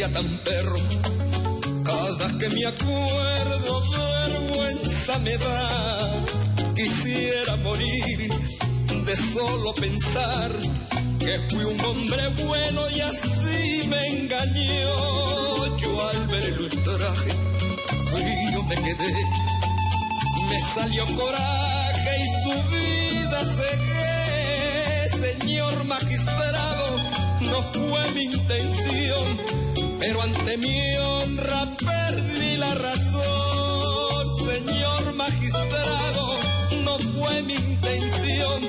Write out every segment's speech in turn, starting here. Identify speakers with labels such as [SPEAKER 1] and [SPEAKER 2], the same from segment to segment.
[SPEAKER 1] día tan perro. Cada que me acuerdo, vergüenza me da. Quisiera morir de solo pensar que fui un hombre bueno y así me engañó. Yo al ver el ultraje, frío me quedé. Me salió coraje y su vida cegué, señor magistrado, no fue mi intención, pero ante mi honra perdí la razón, señor magistrado, no fue mi intención,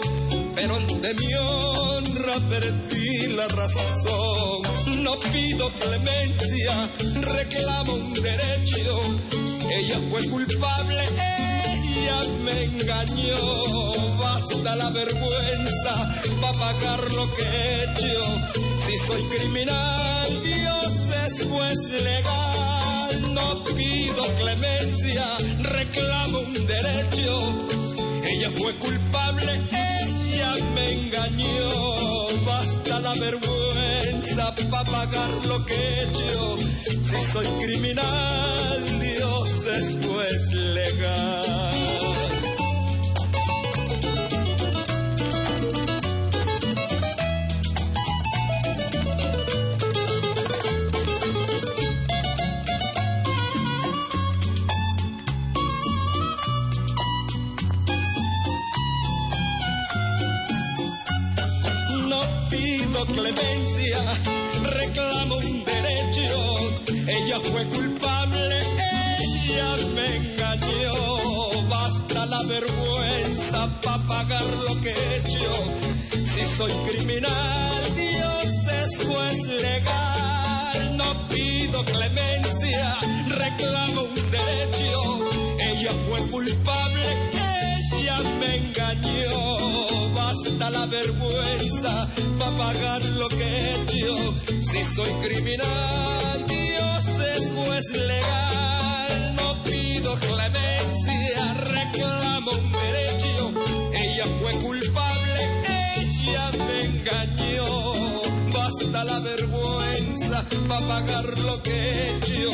[SPEAKER 1] pero ante mi honra perdí la razón, no pido clemencia, reclamo un derecho, ella fue culpable, ella me engañó, basta la vergüenza para pagar lo que he hecho. Si soy criminal, Dios juez legal. No pido clemencia, reclamo un derecho. Ella fue culpable, ella me engañó. Basta la vergüenza para pagar lo que he hecho. Si soy criminal, Dios es juez legal. Clemencia, reclamo un derecho. Ella fue culpable, ella me engañó. Basta la vergüenza para pagar lo que he hecho. Si soy criminal, Dios es juez legal. No pido clemencia, reclamo un derecho. Ella fue culpable, me engañó. Basta la vergüenza para pagar lo que hecho. Si soy criminal, Dios es juez legal. No pido clemencia, reclamo un derecho. Ella fue culpable, ella me engañó. Basta la vergüenza para pagar lo que he hecho.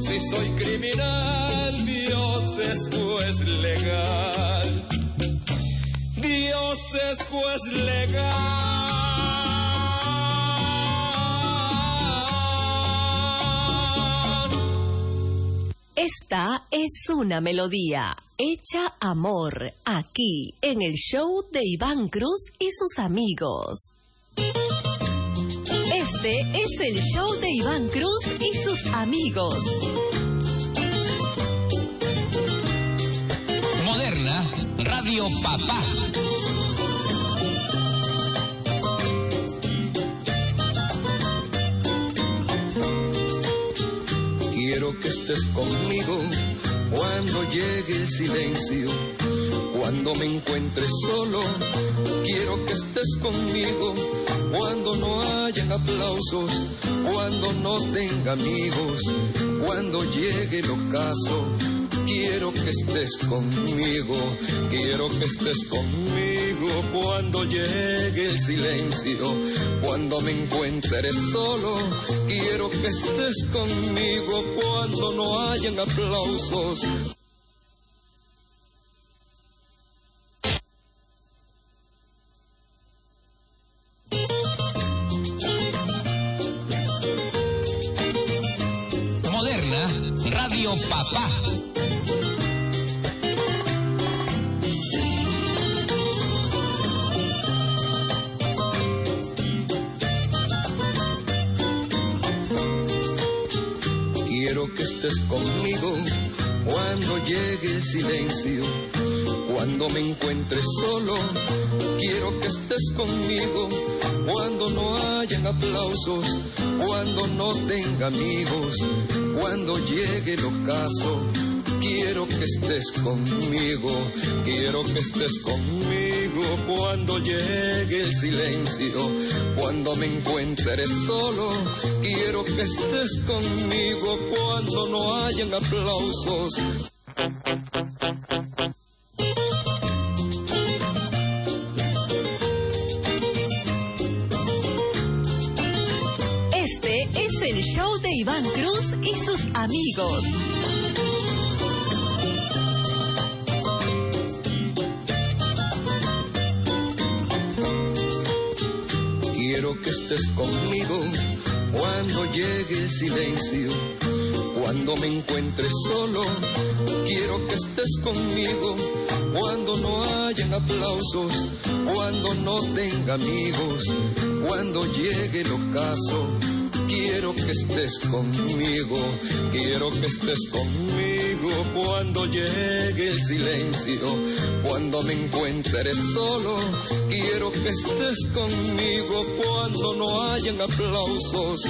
[SPEAKER 1] Si soy criminal, Dios es juez legal. Dios es juez legal.
[SPEAKER 2] Esta es una melodía hecha amor aquí en el show de Iván Cruz y sus amigos. Este es el show de Iván Cruz y sus amigos.
[SPEAKER 3] Moderna Radio Papá.
[SPEAKER 1] Quiero que estés conmigo cuando llegue el silencio, cuando me encuentre solo. Quiero que estés conmigo cuando no hayan aplausos, cuando no tenga amigos, cuando llegue el ocaso. Quiero que estés conmigo, quiero que estés conmigo cuando llegue el silencio, cuando me encuentre solo. Quiero que estés conmigo cuando no hayan aplausos. Amigos, cuando llegue el ocaso, quiero que estés conmigo. Quiero que estés conmigo cuando llegue el silencio. Cuando me encuentres solo, quiero que estés conmigo cuando no hayan aplausos.
[SPEAKER 2] Iván Cruz y sus amigos.
[SPEAKER 1] Quiero que estés conmigo cuando llegue el silencio. Cuando me encuentres solo, quiero que estés conmigo. Cuando no hayan aplausos, cuando no tenga amigos, cuando llegue el ocaso, quiero que estés conmigo. Quiero que estés conmigo cuando llegue el silencio. Cuando me encuentres solo, quiero que estés conmigo cuando no hayan aplausos.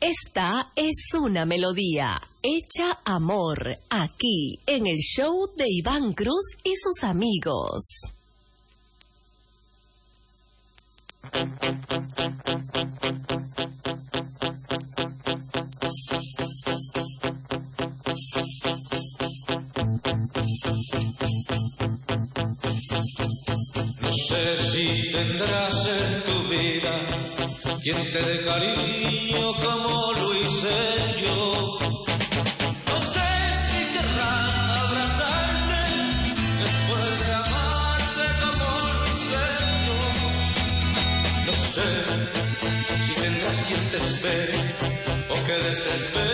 [SPEAKER 2] Esta es una melodía hecha amor aquí en el show de Iván Cruz y sus amigos.
[SPEAKER 4] Cariño como lo hice yo. No sé si querrás abrazarte después de amarte como lo hice yo. No sé si tendrás quien te espere o que desespere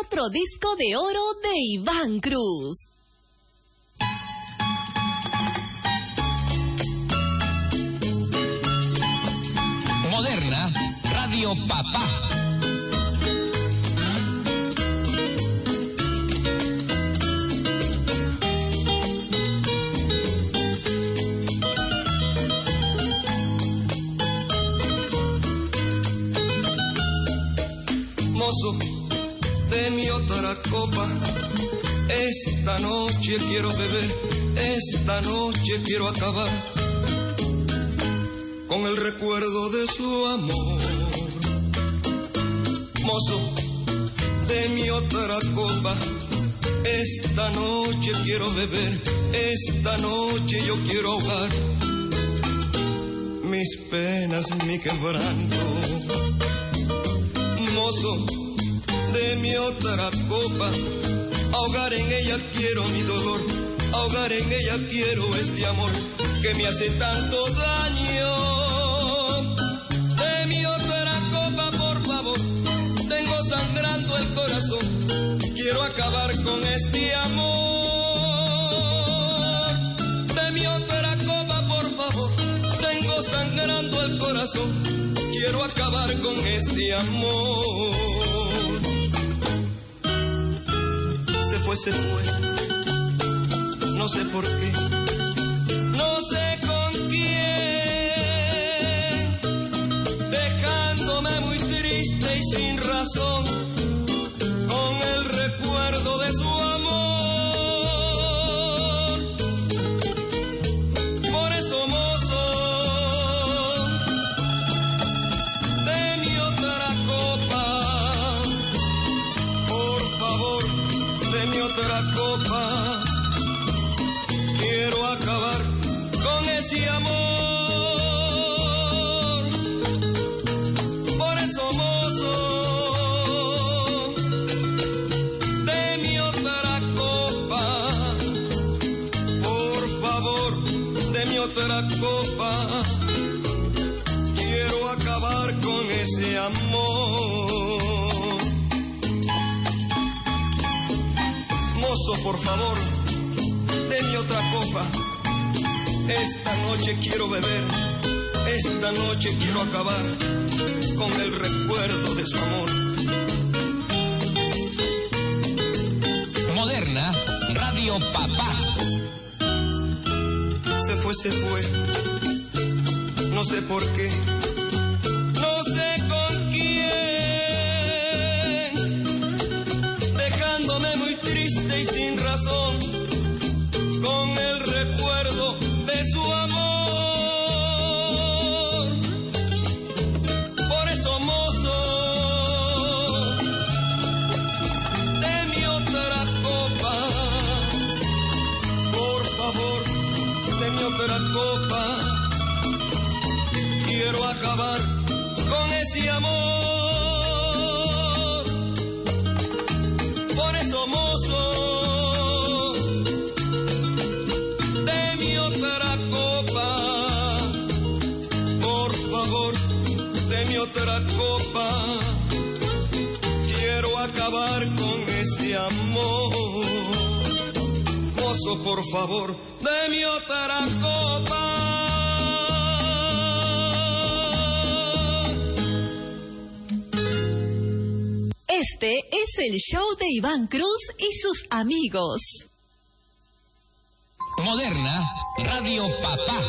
[SPEAKER 2] otro disco de oro de Iván Cruz.
[SPEAKER 1] Esta noche quiero beber, esta noche quiero acabar con el recuerdo de su amor. Mozo, de mi otra copa. Esta noche quiero beber, esta noche yo quiero ahogar mis penas, mi quebranto. Mozo, de mi otra copa, ahogar en ella quiero mi dolor, ahogar en ella quiero este amor que me hace tanto daño. De mi otra copa, por favor, tengo sangrando el corazón, quiero acabar con este amor. De mi otra copa, por favor, tengo sangrando el corazón, quiero acabar con este amor. No sé por qué noche quiero beber, esta noche quiero acabar con el recuerdo de su amor.
[SPEAKER 3] Moderna, Radio Papá.
[SPEAKER 1] Se fue, se fue, no sé por qué, el
[SPEAKER 2] show de Iván Cruz y sus amigos.
[SPEAKER 3] Moderna, Radio Papá.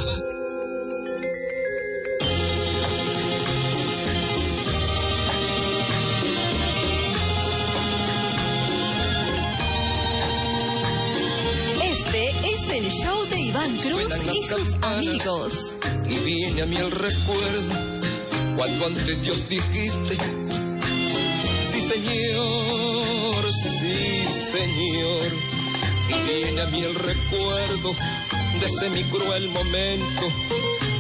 [SPEAKER 2] Este es el show de Iván Cruz y sus amigos.
[SPEAKER 1] y viene a mí el recuerdo cuando ante Dios dijiste, viene a mí el recuerdo de ese mi cruel momento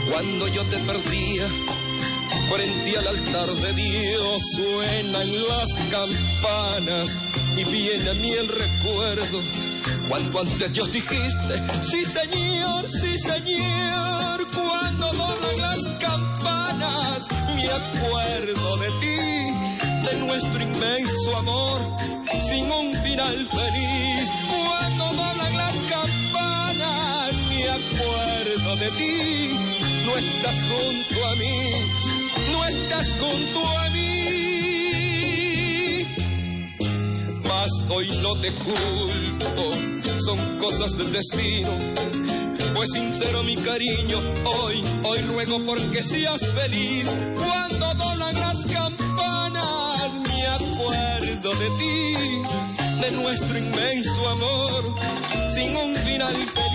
[SPEAKER 1] cuando yo te perdía. Frente al altar de Dios suenan las campanas y viene a mí el recuerdo cuando ante Dios dijiste, sí señor, sí señor, cuando doblan las campanas, me acuerdo de ti, de nuestro inmenso amor, sin un final feliz, no estás junto a mí, no estás junto a mí. Mas hoy no te culpo, son cosas del destino. Fue sincero mi cariño, hoy, hoy ruego porque seas feliz. Cuando doblan las campanas, me acuerdo de ti, de nuestro inmenso amor, sin un final feliz.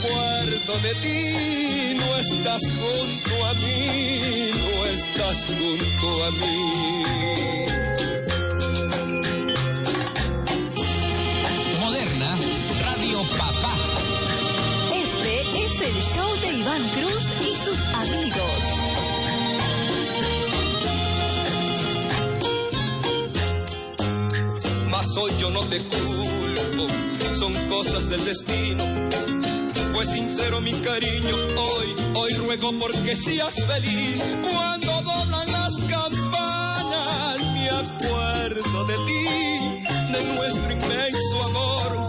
[SPEAKER 1] acuerdo de ti, no estás junto a mí, no estás junto a mí. Moderna,
[SPEAKER 3] Radio Papá.
[SPEAKER 2] Este es el show de Iván Cruz y sus amigos.
[SPEAKER 1] más hoy yo no te culpo, son cosas del destino pues sincero mi cariño, hoy, hoy ruego porque seas feliz. Cuando doblan las campanas, me acuerdo de ti, de nuestro inmenso amor,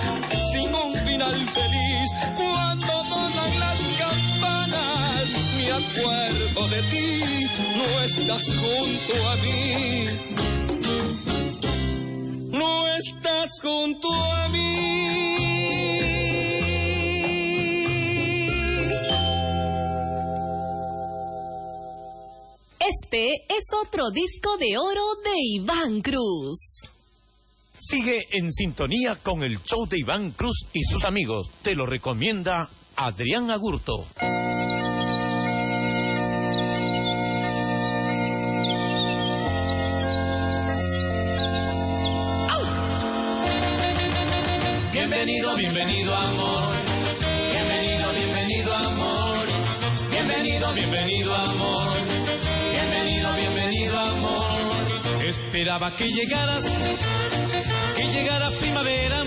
[SPEAKER 1] sin un final feliz. Cuando doblan las campanas, me acuerdo de ti, no estás junto a mí. No estás junto a mí.
[SPEAKER 2] Este es otro disco de oro de Iván Cruz.
[SPEAKER 5] Sigue en sintonía con el show de Iván Cruz y sus amigos. Te lo recomienda Adrián Agurto.
[SPEAKER 6] Esperaba que llegaras, que llegara primavera,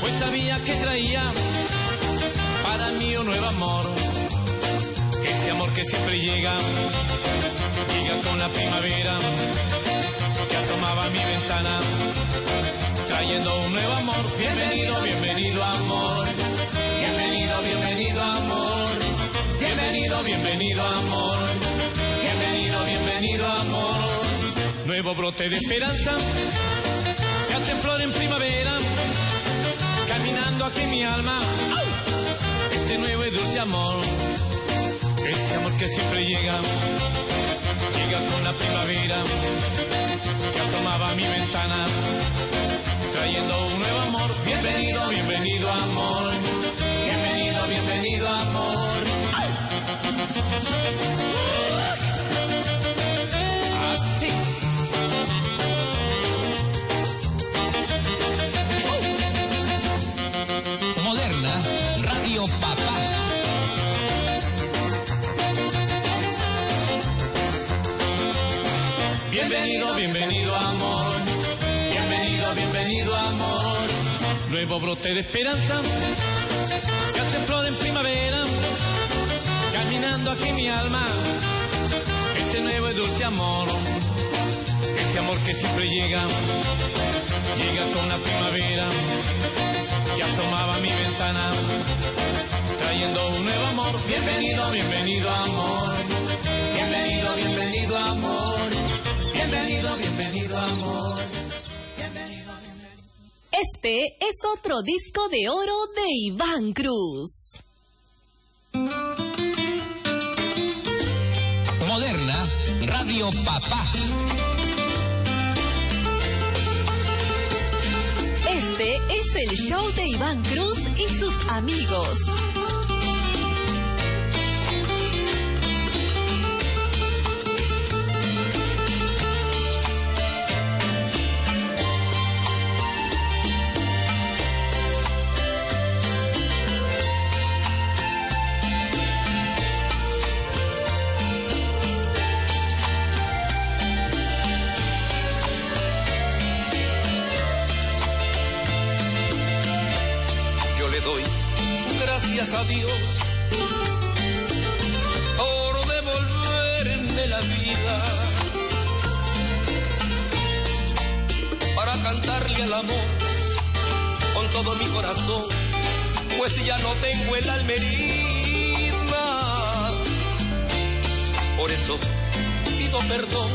[SPEAKER 6] pues sabía que traía para mí un nuevo amor. Ese amor que siempre llega, llega con la primavera, que asomaba mi ventana trayendo un nuevo amor. Bienvenido, bienvenido amor. Bienvenido, bienvenido amor. Bienvenido, bienvenido amor. Bienvenido, bienvenido amor. Nuevo brote de esperanza. Se hace flor en primavera. Caminando aquí mi alma. Este nuevo y dulce amor. Este amor que siempre llega. Llega con la primavera. Que asomaba a mi ventana trayendo un nuevo amor. Bienvenido, bienvenido amor. Bienvenido, bienvenido amor. Bienvenido, bienvenido amor. Bienvenido, bienvenido amor. Nuevo brote de esperanza. Se hace flor en primavera. Caminando aquí mi alma. Este nuevo y dulce amor. Este amor que siempre llega. Llega con la primavera. Que asomaba mi ventana. Trayendo un nuevo amor. Bienvenido, bienvenido amor.
[SPEAKER 2] Este es otro disco de oro de Iván Cruz.
[SPEAKER 3] Moderna, Radio Papá.
[SPEAKER 2] Este es el show de Iván Cruz y sus amigos.
[SPEAKER 1] Corazón, pues ya no tengo el alma. Por eso pido perdón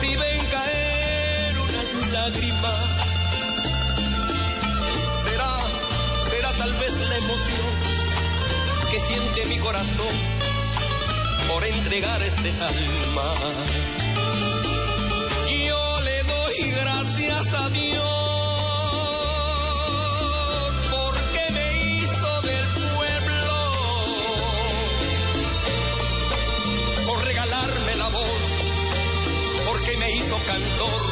[SPEAKER 1] si ven caer una lágrima será, será tal vez la emoción que siente mi corazón por entregar este alma. Yo le doy gracias a Dios cantor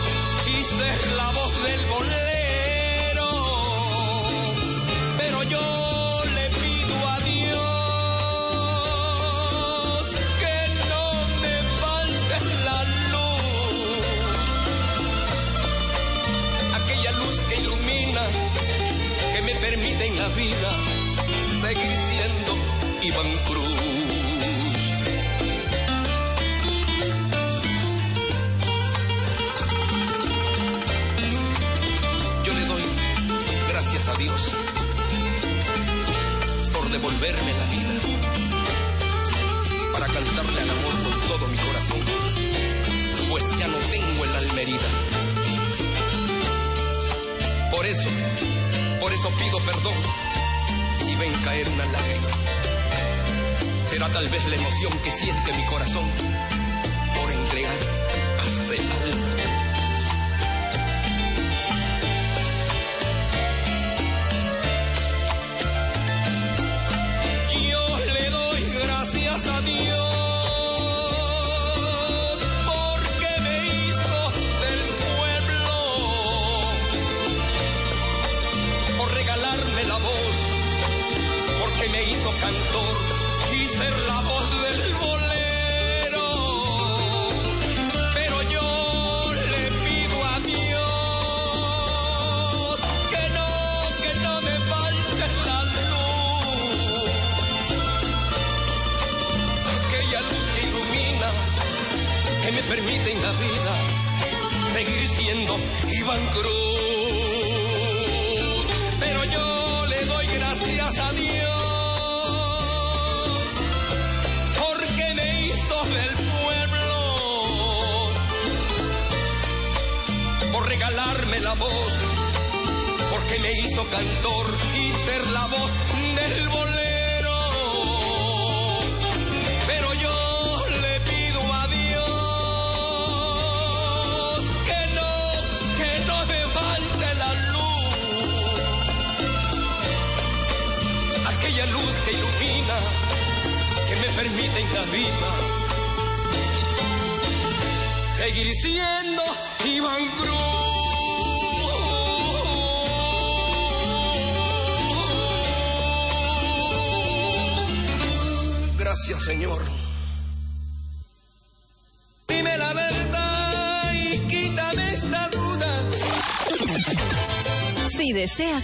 [SPEAKER 1] y ser la voz del bolero. Pero yo le pido a Dios que no me falte la luz. Aquella luz que ilumina, que me permite en la vida seguir siendo Iván Cruz. Por eso, por eso pido perdón si ven caer una lágrima. Será tal vez la emoción que siente mi corazón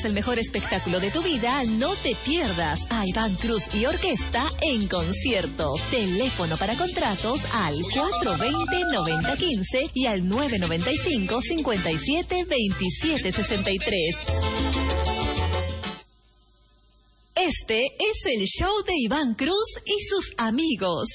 [SPEAKER 1] El
[SPEAKER 2] mejor espectáculo de tu vida, no te pierdas a Iván Cruz y Orquesta en concierto. Teléfono para contratos al 420-9015 y al 995-572763. Este es el show de Iván Cruz y sus amigos.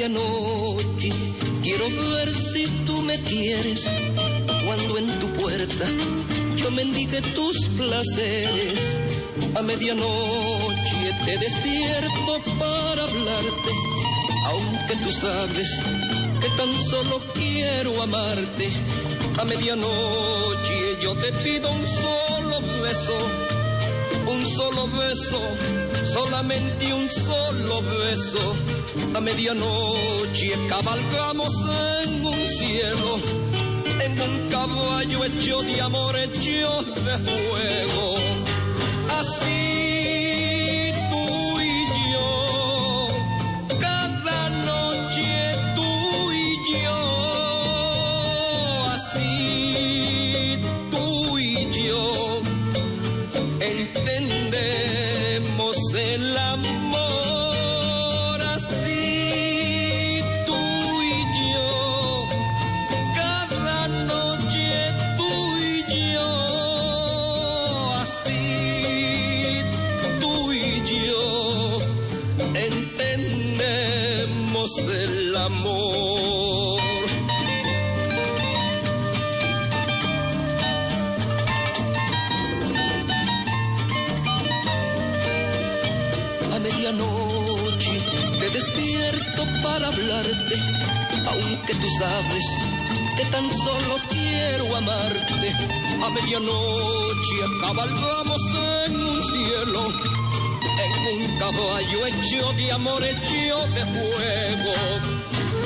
[SPEAKER 1] Medianoche quiero ver si tú me quieres cuando en tu puerta yo mendigue tus placeres. A medianoche te despierto para hablarte, aunque tú sabes que tan solo quiero amarte. A medianoche yo te pido un solo beso un solo beso, solamente un solo beso. A medianoche cabalgamos en un cielo, en un caballo hecho de amor, hecho de fuego. Así tan solo quiero amarte. A medianoche cabalgamos en un cielo, en un caballo hecho de amor, hecho de fuego.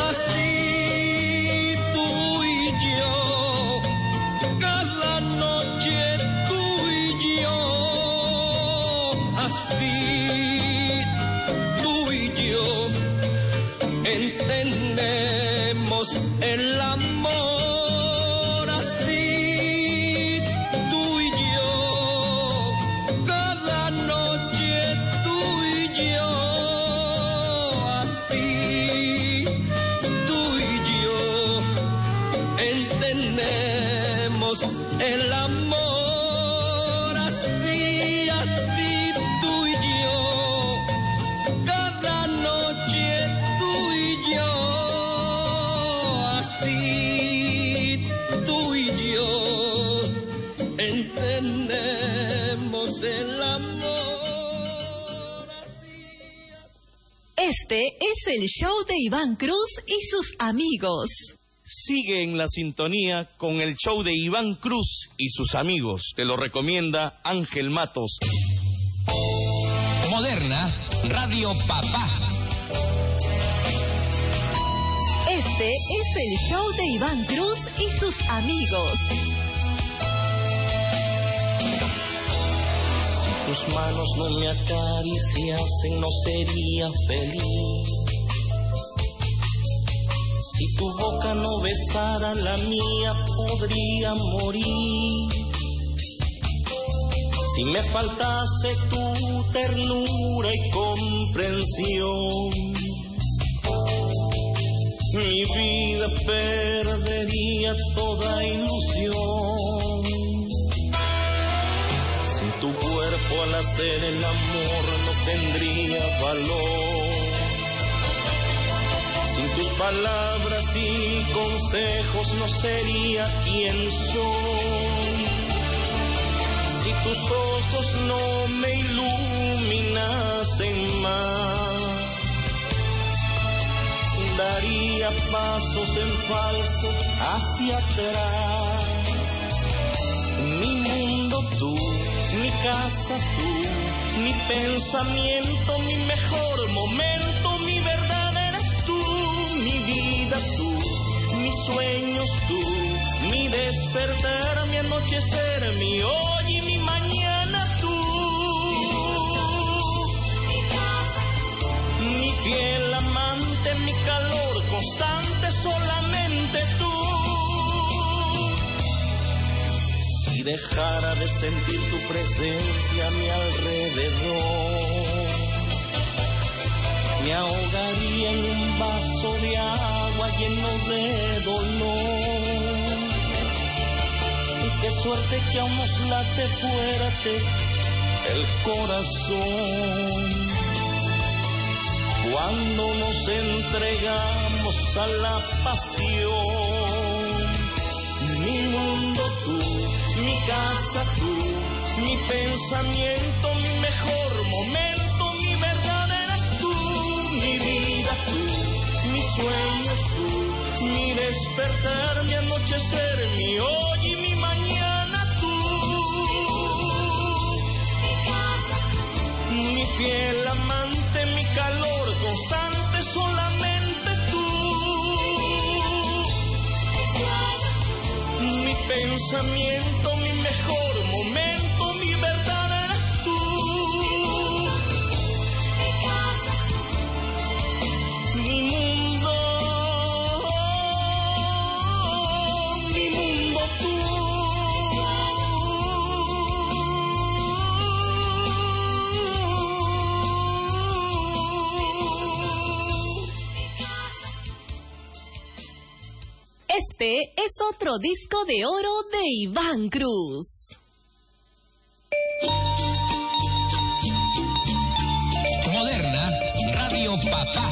[SPEAKER 1] Así tú y
[SPEAKER 7] yo, cada noche tú y yo, así tú y yo entendemos el amor
[SPEAKER 2] el show de Iván Cruz y sus amigos.
[SPEAKER 8] Sigue en la sintonía con el show de Iván Cruz y sus amigos. Te lo recomienda Ángel Matos.
[SPEAKER 3] Moderna, Radio Papá.
[SPEAKER 2] Este es el show de Iván Cruz y sus amigos.
[SPEAKER 7] Tus manos no me acariciasen, no sería feliz. Si tu boca no besara la mía, podría morir. Si me faltase tu ternura y comprensión, mi vida perdería toda ilusión. Si tu cuerpo al hacer el amor no tendría valor. Tus palabras y consejos no sería quien soy. Si tus ojos no me iluminasen más, daría pasos en falso hacia atrás. Mi mundo tú, mi casa tú, mi pensamiento, mi mejor momento, vida tú, mis sueños tú, mi despertar, mi anochecer, mi hoy y mi mañana tú. Mi piel amante, mi calor constante, solamente tú. Si dejara de sentir tu presencia a mi alrededor, me ahogaría en un vaso de agua lleno de dolor. Y qué suerte que aún nos late fuerte el corazón cuando nos entregamos a la pasión. Mi mundo tú, mi casa tú, mi pensamiento, mi mejor momento, mi verdad eres tú, mi vida tú, mis mi despertar, mi anochecer, mi hoy y mi mañana tú. Mi piel amante, mi calor constante, solamente tú. Mi pensamiento,
[SPEAKER 2] Este es otro disco de oro de Iván Cruz.
[SPEAKER 3] Moderna, Radio Papá.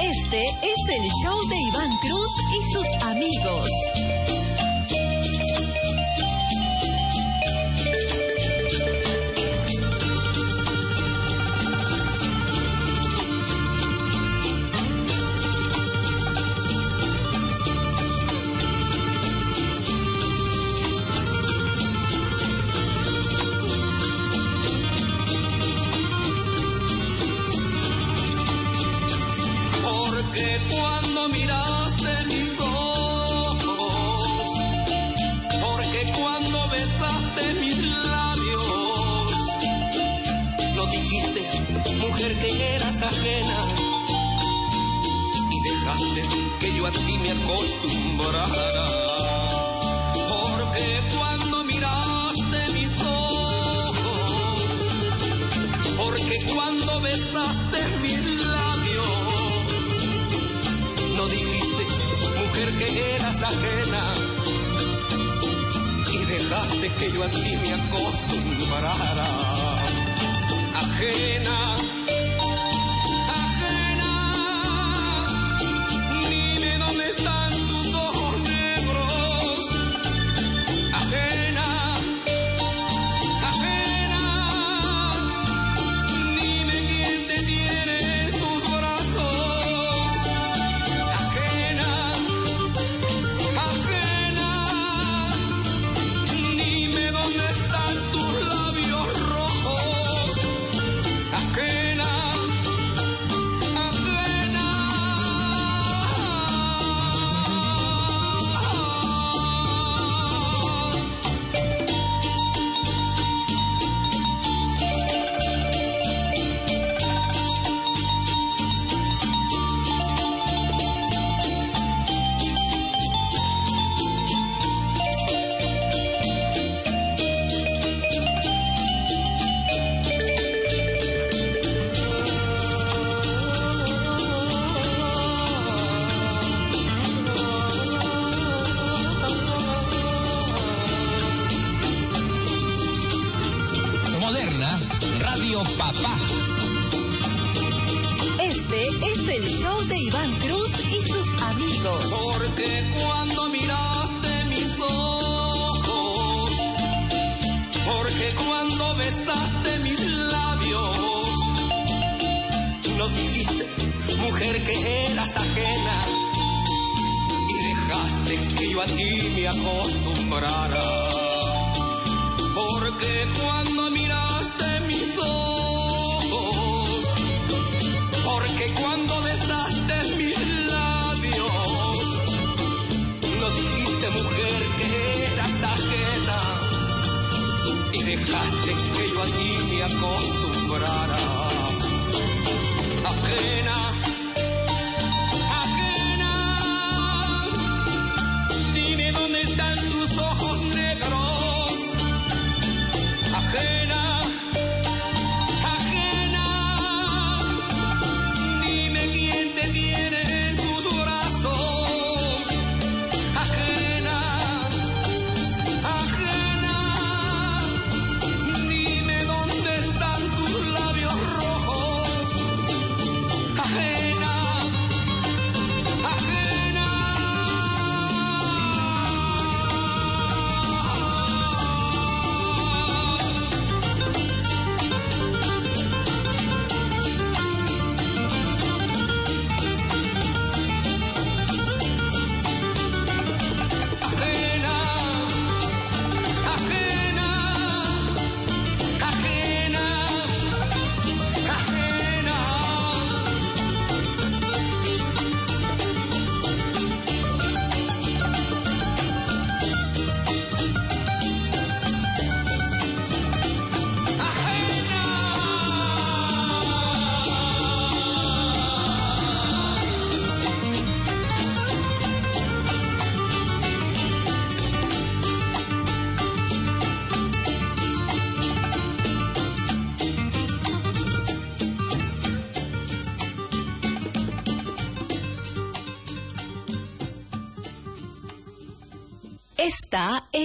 [SPEAKER 2] Este es el show de Iván Cruz y sus amigos.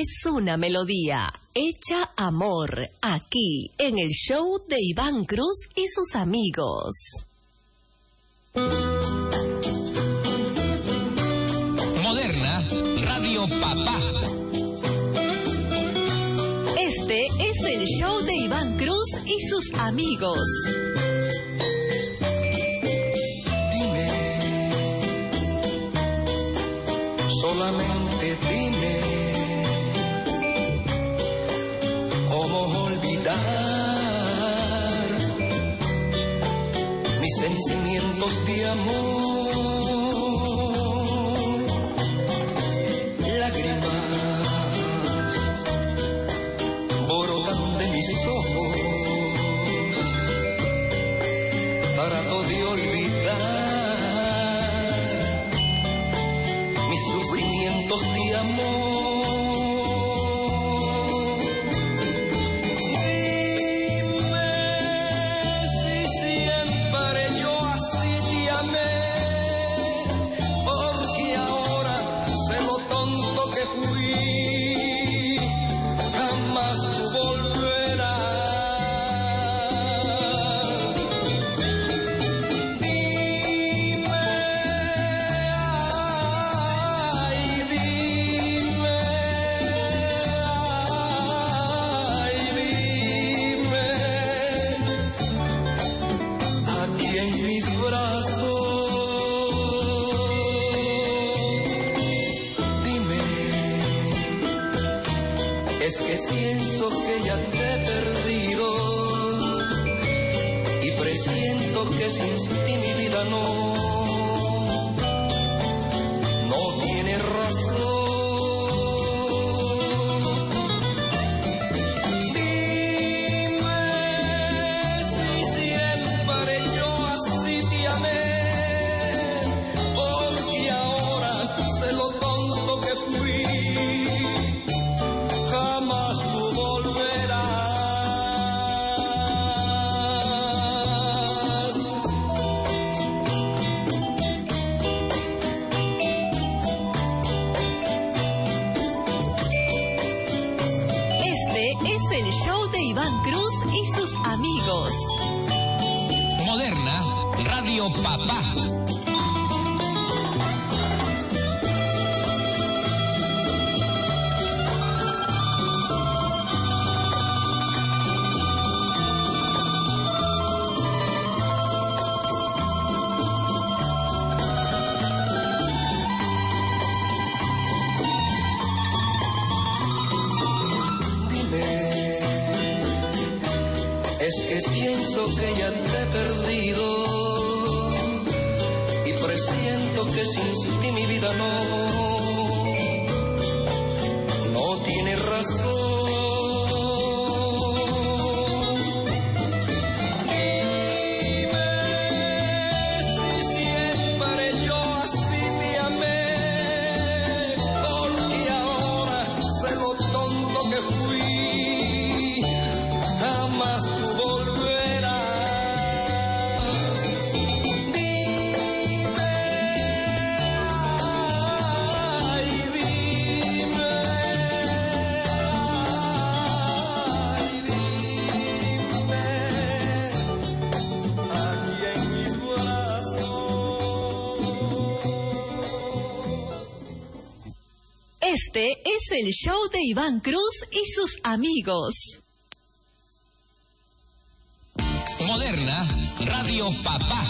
[SPEAKER 2] es una melodía hecha amor aquí en el show de Iván Cruz y sus amigos.
[SPEAKER 3] Moderna Radio Papá.
[SPEAKER 2] Este es el show de Iván Cruz y sus amigos.
[SPEAKER 1] Dime. Solamente home.
[SPEAKER 2] Este es el show de Iván Cruz y sus amigos.
[SPEAKER 3] Moderna, Radio Papá.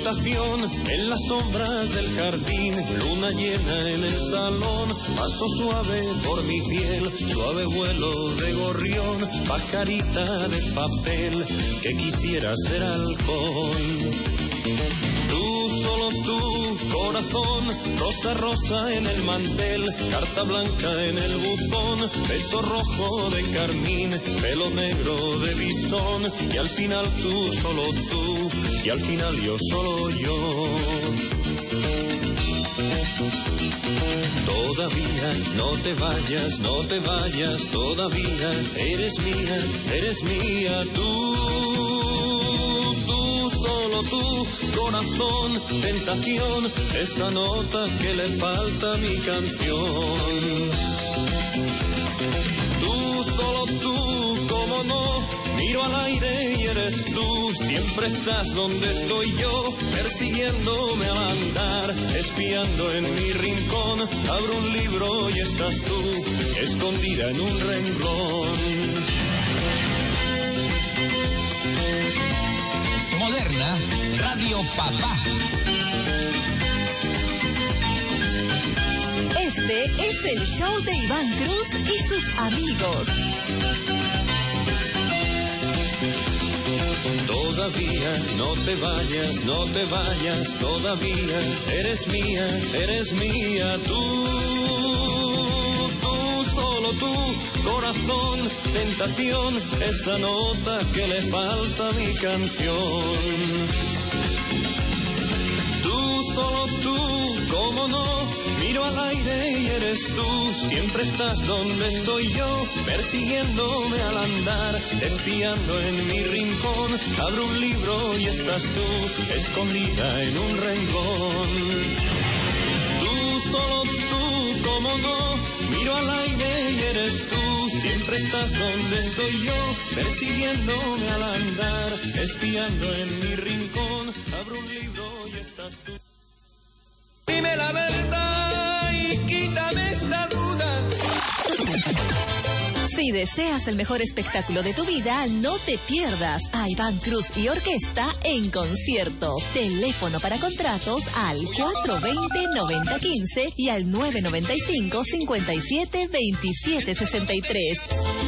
[SPEAKER 1] En
[SPEAKER 9] las sombras del jardín, luna llena en el salón, paso suave por mi piel, suave vuelo de gorrión, pajarita de papel que quisiera ser halcón. Tú, corazón, rosa rosa en el mantel, carta blanca en el buzón, beso rojo de carmín, pelo negro de bisón, y al final tú, solo tú, y al final yo, solo yo. Todavía no te vayas, no te vayas, todavía eres mía, eres mía, tú, solo tú, corazón, tentación, esa nota que le falta a mi canción. Tú, solo tú, como no, miro al aire y eres tú, siempre estás donde estoy yo, persiguiéndome al andar, espiando en mi rincón, abro un libro y estás tú, escondida en un renglón.
[SPEAKER 3] Moderna, Radio Papá.
[SPEAKER 2] Este es el show de Iván Cruz y sus amigos.
[SPEAKER 10] todavía, no te vayas, no te vayas todavía, eres mía, eres mía, tú, tú, solo tú, corazón, tentación, esa nota que le falta a mi canción. Tú, solo tú, cómo no, miro al aire y eres tú, siempre estás donde estoy yo, persiguiéndome al andar, espiando en mi rincón, abro un libro y estás tú, escondida en un rincón. Tú, solo tú, cómo no, miro al aire y eres tú, siempre estás donde estoy yo, persiguiéndome al andar, espiando en mi rincón, abro un libro y estás tú. Dime la verdad y quítame esta duda.
[SPEAKER 2] Si deseas el mejor espectáculo de tu vida, no te pierdas a Iván Cruz y Orquesta en concierto. Teléfono para contratos al 420-9015 y al 995-572763.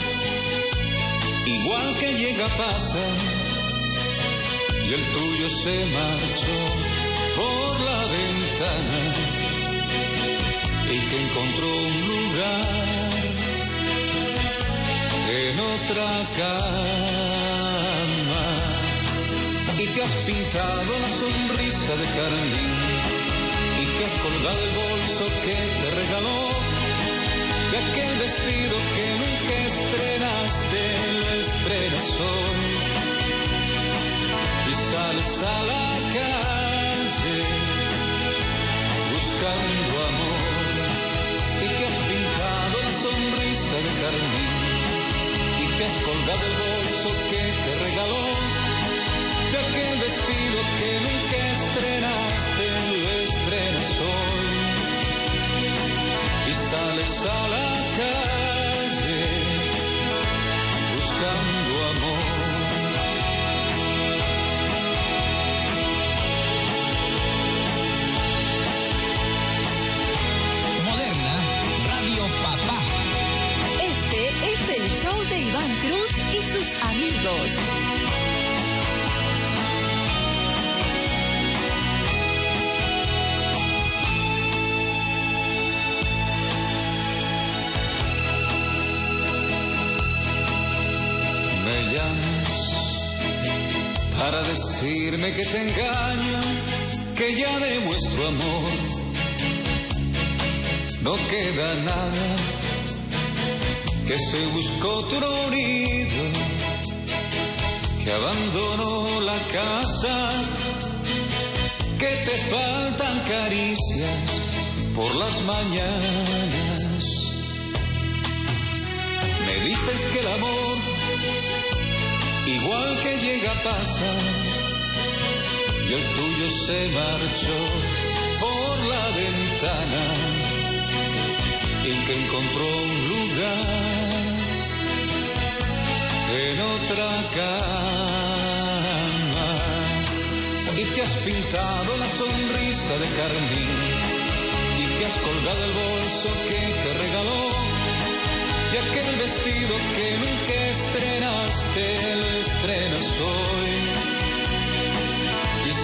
[SPEAKER 10] igual que llega pasa y el tuyo se marchó por la ventana y que encontró un lugar en otra cama. Y te has pintado la sonrisa de carmín y te has colgado el bolso que te regaló aquel vestido que nunca estrenaste, lo estrenas hoy. Y sales a la calle buscando amor. Y te has pintado la sonrisa de carmín. Y te has colgado el bolso que te regaló. De aquel vestido que nunca estrenaste, sales a la calle buscando amor.
[SPEAKER 3] Moderna, Radio Papá.
[SPEAKER 2] Este es el show de Iván Cruz y sus amigos.
[SPEAKER 10] Que te engaño, que ya demuestro amor. No queda nada, que se buscó otro nido, que abandonó la casa, que te faltan caricias por las mañanas. Me dices que el amor, igual que llega, pasa, y el tuyo se marchó por la ventana, y que encontró un lugar en otra cama, y te has pintado la sonrisa de carmín, y te has colgado el bolso que te regaló y aquel vestido que nunca estrenaste lo estrenas hoy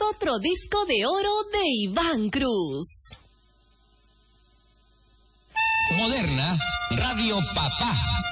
[SPEAKER 2] otro disco de oro de Iván Cruz.
[SPEAKER 3] Moderna, Radio Papá.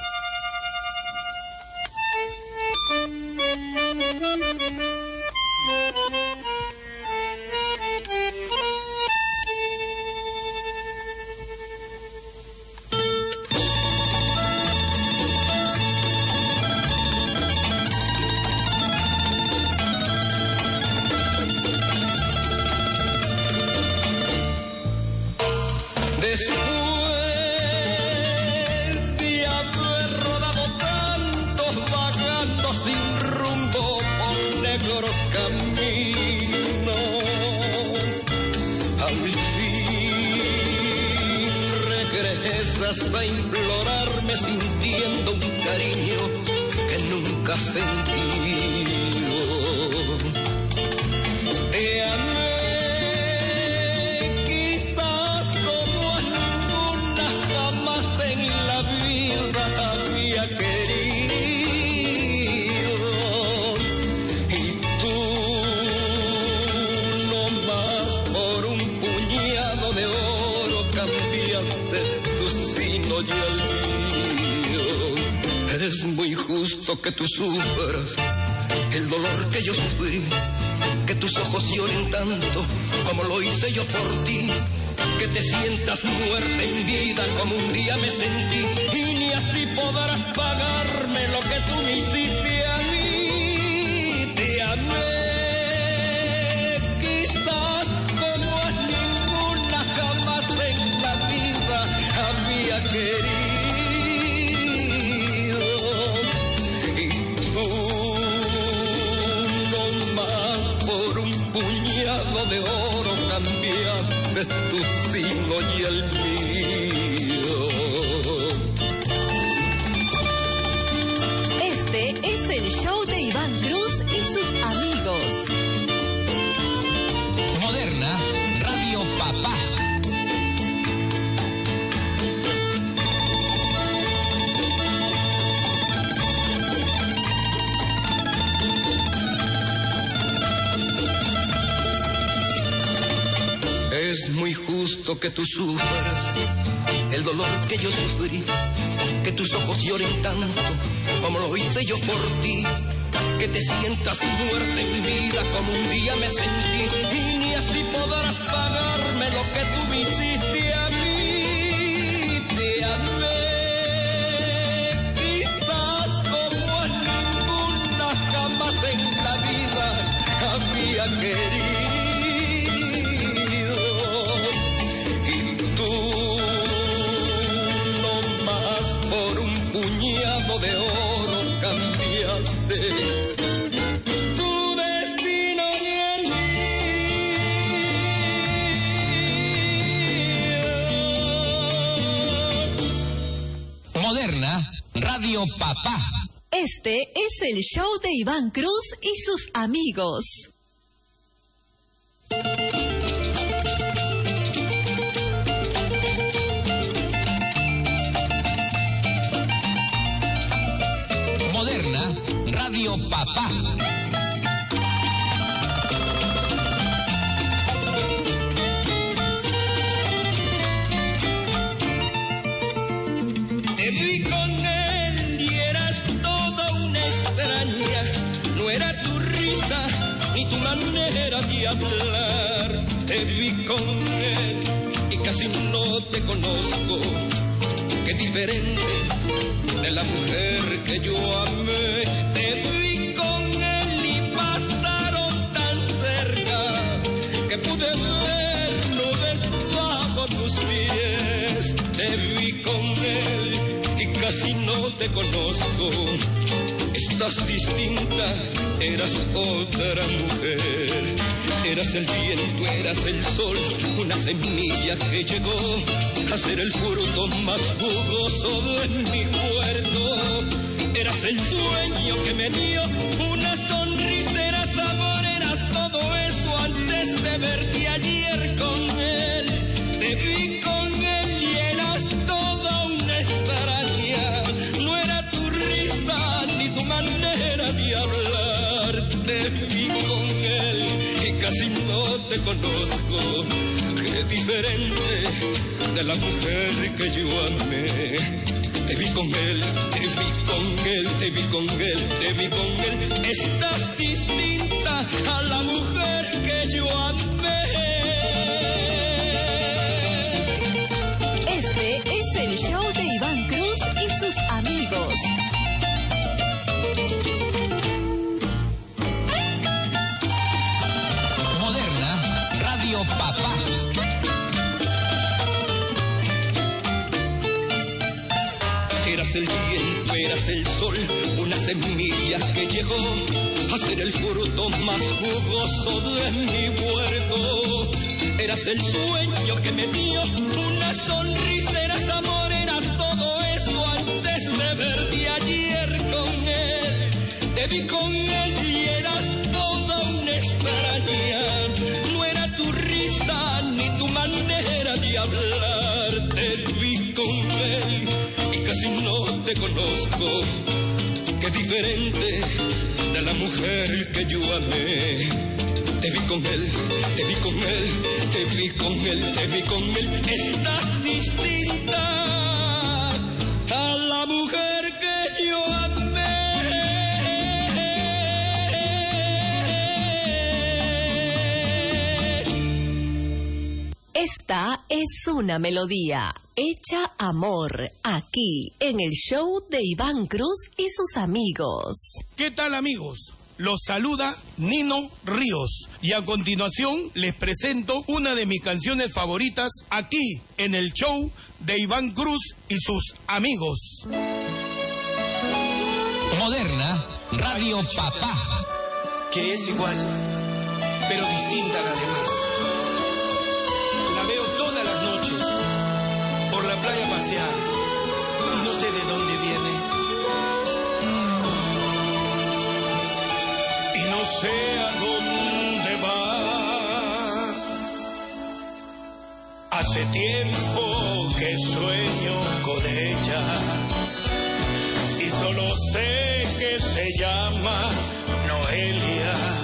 [SPEAKER 1] Muy justo que tú sufras el dolor que yo sufrí que tus ojos lloren tanto como lo hice yo por ti, que te sientas muerta en vida como un día me sentí, y ni así podrás pagarme lo que tú me hiciste a mí. Te amé, quizás como a ninguna jamás en la vida había querido. Muy justo que tú sufras el dolor que yo sufrí, que tus ojos lloren tanto como lo hice yo por ti, que te sientas muerta en vida como un día me sentí, y ni así podrás pagarme lo que
[SPEAKER 3] Papá.
[SPEAKER 2] Este es el show de Iván Cruz y sus amigos.
[SPEAKER 3] Moderna, Radio Papá.
[SPEAKER 1] manera de hablar, te vi con él y casi no te conozco. Qué diferente de la mujer que yo amé, te vi con él y pasaron tan cerca que pude verlo desbajo tus pies. Te vi con él y casi no te conozco. Estás distinta, eras otra mujer. Eras el viento, eras el sol, una semilla que llegó a ser el fruto más jugoso de mi huerto. Eras el sueño que me dio una sonrisa, diferente de la mujer que yo amé. Te vi con él, te vi con él, te vi con él, te vi con él. Estás distinta a la mujer que yo amé.
[SPEAKER 2] Este es el show de Iván
[SPEAKER 1] sol, una semilla que llegó a ser el fruto más jugoso de mi huerto. Eras el sueño que me dio una sonrisa, eras amor, eras todo eso antes de verte ayer con él. Te vi con él y eras toda una extraña. No era tu risa ni tu manera de hablar. Te vi con él y casi no te conozco. Diferente de la mujer que yo amé. Te vi con él, te vi con él, te vi con él, te vi con él. Estás distinta a la mujer que yo amé.
[SPEAKER 2] Esta es una melodía hecha amor aquí en el show de Iván Cruz y sus amigos.
[SPEAKER 6] ¿Qué tal amigos? Los saluda Nino Ríos y a continuación les presento una de mis canciones favoritas aquí en el show de Iván Cruz y sus amigos.
[SPEAKER 3] Moderna Radio Papá.
[SPEAKER 11] que es igual, pero distinta a la demás. Por la playa pasear no sé de dónde viene.
[SPEAKER 6] Y no sé a dónde va. Hace tiempo que sueño con ella y solo sé que se llama Noelia.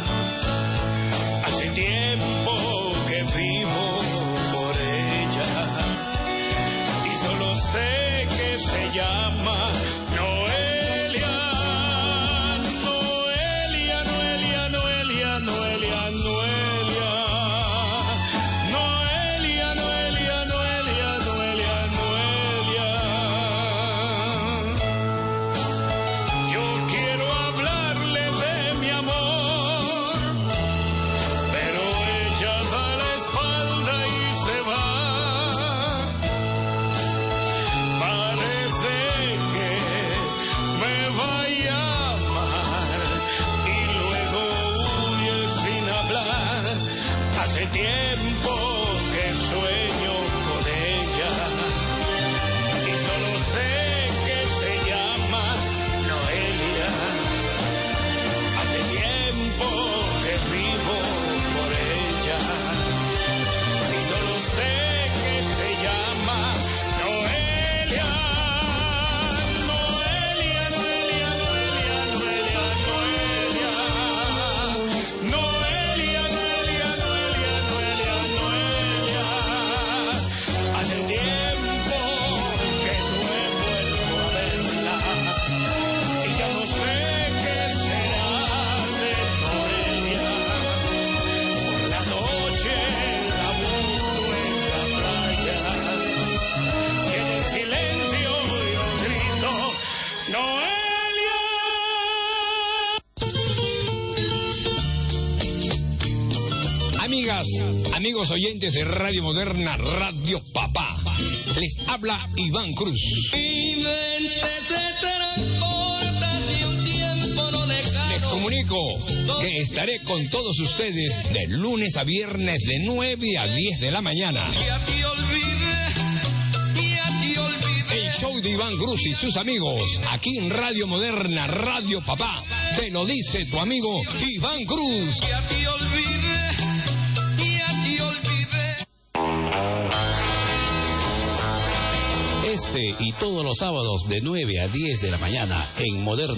[SPEAKER 3] oyentes de Radio Moderna, Radio Papá. Les habla Iván Cruz.
[SPEAKER 1] Les
[SPEAKER 12] comunico que estaré con todos ustedes de lunes a viernes de 9 a 10 de la mañana. El show de Iván Cruz y sus amigos, aquí en Radio Moderna, Radio Papá. Te lo dice tu amigo Iván Cruz.
[SPEAKER 13] Este y todos los sábados de 9 a 10 de la mañana en Moderna.